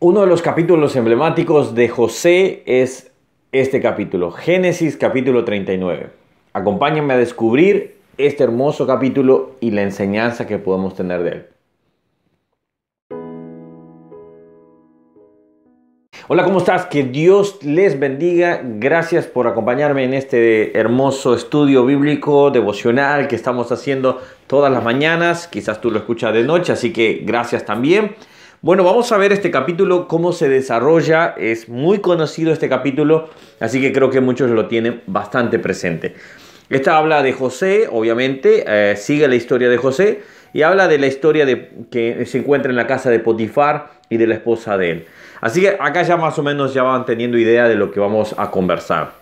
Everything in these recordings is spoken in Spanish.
Uno de los capítulos emblemáticos de José es este capítulo, Génesis capítulo 39. Acompáñenme a descubrir este hermoso capítulo y la enseñanza que podemos tener de él. Hola, ¿cómo estás? Que Dios les bendiga. Gracias por acompañarme en este hermoso estudio bíblico devocional que estamos haciendo todas las mañanas. Quizás tú lo escuchas de noche, así que gracias también. Bueno, vamos a ver este capítulo, cómo se desarrolla. Es muy conocido este capítulo, así que creo que muchos lo tienen bastante presente. Esta habla de José, obviamente, eh, sigue la historia de José y habla de la historia de que se encuentra en la casa de Potifar y de la esposa de él. Así que acá ya más o menos ya van teniendo idea de lo que vamos a conversar.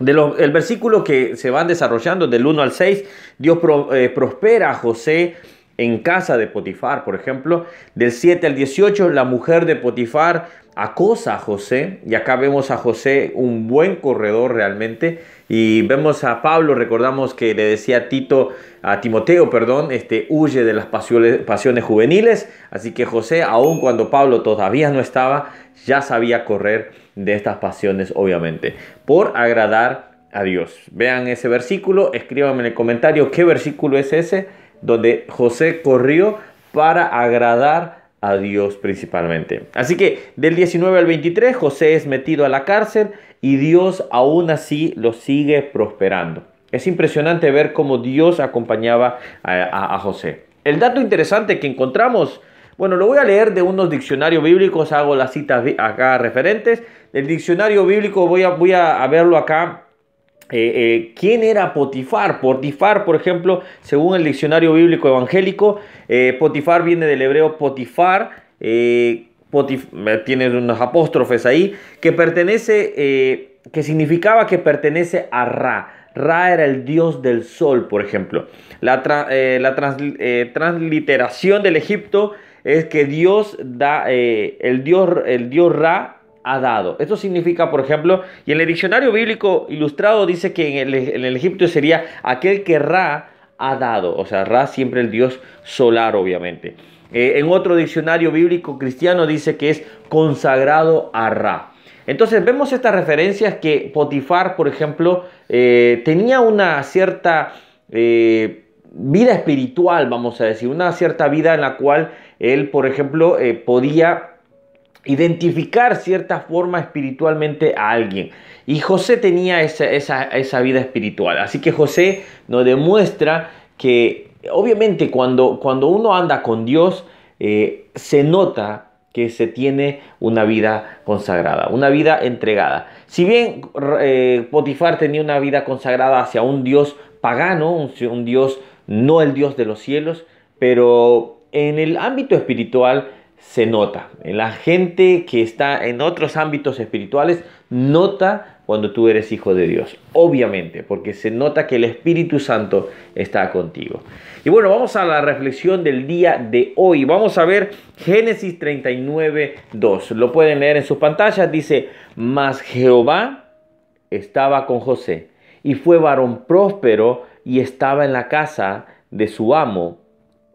El versículo que se van desarrollando del 1 al 6, Dios eh, prospera a José en casa de Potifar, por ejemplo. Del 7 al 18, la mujer de Potifar acosa a José. Y acá vemos a José un buen corredor realmente. Y vemos a Pablo, recordamos que le decía a Tito, a Timoteo, perdón, este, huye de las pasiones, juveniles. Así que José, aun cuando Pablo todavía no estaba, ya sabía correr de estas pasiones, obviamente, por agradar a Dios. Vean ese versículo, escríbanme en el comentario qué versículo es ese donde José corrió para agradar a Dios principalmente. Así que del 19 al 23 José es metido a la cárcel y Dios aún así lo sigue prosperando. Es impresionante ver cómo Dios acompañaba a, José. El dato interesante que encontramos, bueno, lo voy a leer de unos diccionarios bíblicos, hago las citas acá referentes. Del diccionario bíblico voy a, voy a verlo acá eh, eh, ¿Quién era Potifar? Potifar, por ejemplo, según el diccionario bíblico evangélico, eh, Potifar viene del hebreo Potifar, Potif tiene unos apóstrofes ahí, que pertenece, que significaba que pertenece a Ra. Ra era el dios del sol, por ejemplo. La, la transliteración del Egipto es que Dios da, el, dios, el dios Ra ha dado. Esto significa, por ejemplo, y en el diccionario bíblico ilustrado dice que en el, Egipto sería aquel que Ra ha dado. O sea, Ra siempre el dios solar, obviamente. Eh, en otro diccionario bíblico cristiano dice que es consagrado a Ra. Entonces vemos estas referencias que Potifar, por ejemplo, eh, tenía una cierta eh, vida espiritual, vamos a decir, una cierta vida en la cual él, por ejemplo, podía identificar cierta forma espiritualmente a alguien. Y José tenía esa, vida espiritual. Así que José nos demuestra que obviamente cuando, cuando uno anda con Dios, eh, se nota que se tiene una vida consagrada, una vida entregada. Si bien eh, Potifar tenía una vida consagrada hacia un Dios pagano, un Dios, no el Dios de los cielos, pero en el ámbito espiritual, se nota. La gente que está en otros ámbitos espirituales nota cuando tú eres hijo de Dios, obviamente, porque se nota que el Espíritu Santo está contigo. Y bueno, vamos a la reflexión del día de hoy. Vamos a ver Génesis 39, 2. Lo pueden leer en sus pantallas. Dice, mas Jehová estaba con José y fue varón próspero y estaba en la casa de su amo,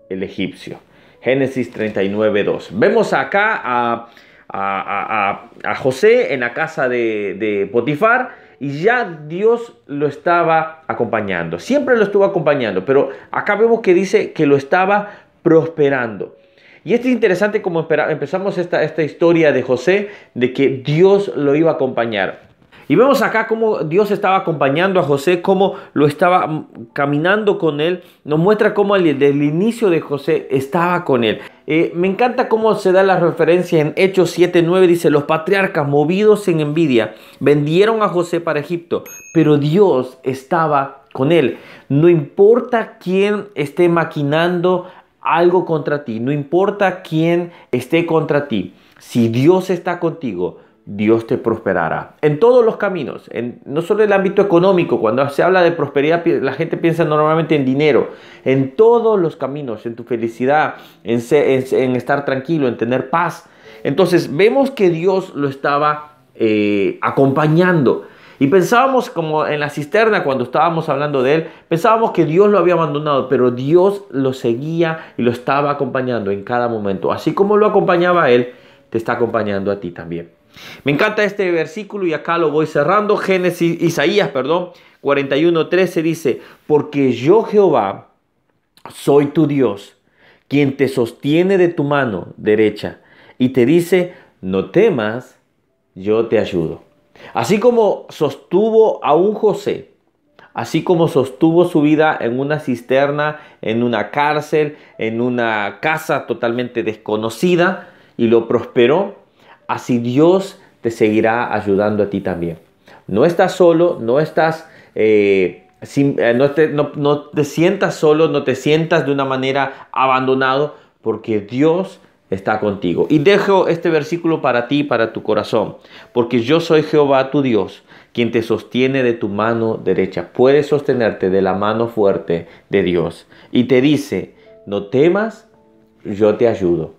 el egipcio. Génesis 39, 2. Vemos acá a, a, José en la casa de, de Potifar y ya Dios lo estaba acompañando. Siempre lo estuvo acompañando, pero acá vemos que dice que lo estaba prosperando. Y es interesante como empezamos esta, esta historia de José, de que Dios lo iba a acompañar. Y vemos acá cómo Dios estaba acompañando a José, cómo lo estaba caminando con él. Nos muestra cómo desde el inicio de José estaba con él. Eh, me encanta cómo se da la referencia en Hechos 7:9. Dice: Los patriarcas, movidos en envidia, vendieron a José para Egipto, pero Dios estaba con él. No importa quién esté maquinando algo contra ti, no importa quién esté contra ti, si Dios está contigo, Dios te prosperará. En todos los caminos, en, no solo en el ámbito económico, cuando se habla de prosperidad, la gente piensa normalmente en dinero. En todos los caminos, en tu felicidad, en, en, estar tranquilo, en tener paz. Entonces vemos que Dios lo estaba eh, acompañando. Y pensábamos como en la cisterna cuando estábamos hablando de él, pensábamos que Dios lo había abandonado, pero Dios lo seguía y lo estaba acompañando en cada momento. Así como lo acompañaba a él, te está acompañando a ti también. Me encanta este versículo y acá lo voy cerrando. Génesis, Isaías, perdón, 41:13 dice, porque yo Jehová soy tu Dios, quien te sostiene de tu mano derecha y te dice, no temas, yo te ayudo. Así como sostuvo a un José, así como sostuvo su vida en una cisterna, en una cárcel, en una casa totalmente desconocida y lo prosperó, así Dios te seguirá ayudando a ti también. No estás solo, no estás... Eh, eh, no, te, no te sientas solo, no te sientas de una manera abandonado, porque Dios está contigo. Y dejo este versículo para ti, para tu corazón, porque yo soy Jehová tu Dios, quien te sostiene de tu mano derecha. Puedes sostenerte de la mano fuerte de Dios. Y te dice, no temas, yo te ayudo.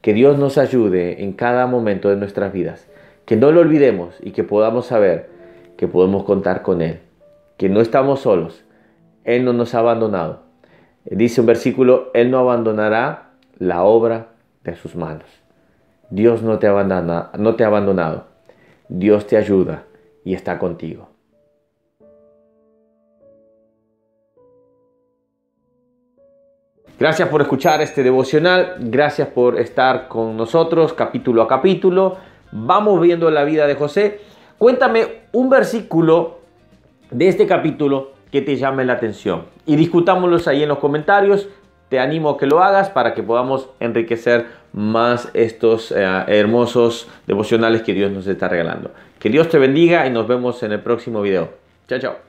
Que Dios nos ayude en cada momento de nuestras vidas. Que no lo olvidemos y que podamos saber que podemos contar con Él. Que no estamos solos. Él no nos ha abandonado. Dice un versículo, Él no abandonará la obra de sus manos. Dios no te, no te ha abandonado. Dios te ayuda y está contigo. Gracias por escuchar este devocional, gracias por estar con nosotros capítulo a capítulo. Vamos viendo la vida de José. Cuéntame un versículo de este capítulo que te llame la atención y discutámoslos ahí en los comentarios. Te animo a que lo hagas para que podamos enriquecer más estos eh, hermosos devocionales que Dios nos está regalando. Que Dios te bendiga y nos vemos en el próximo video. Chao, chao.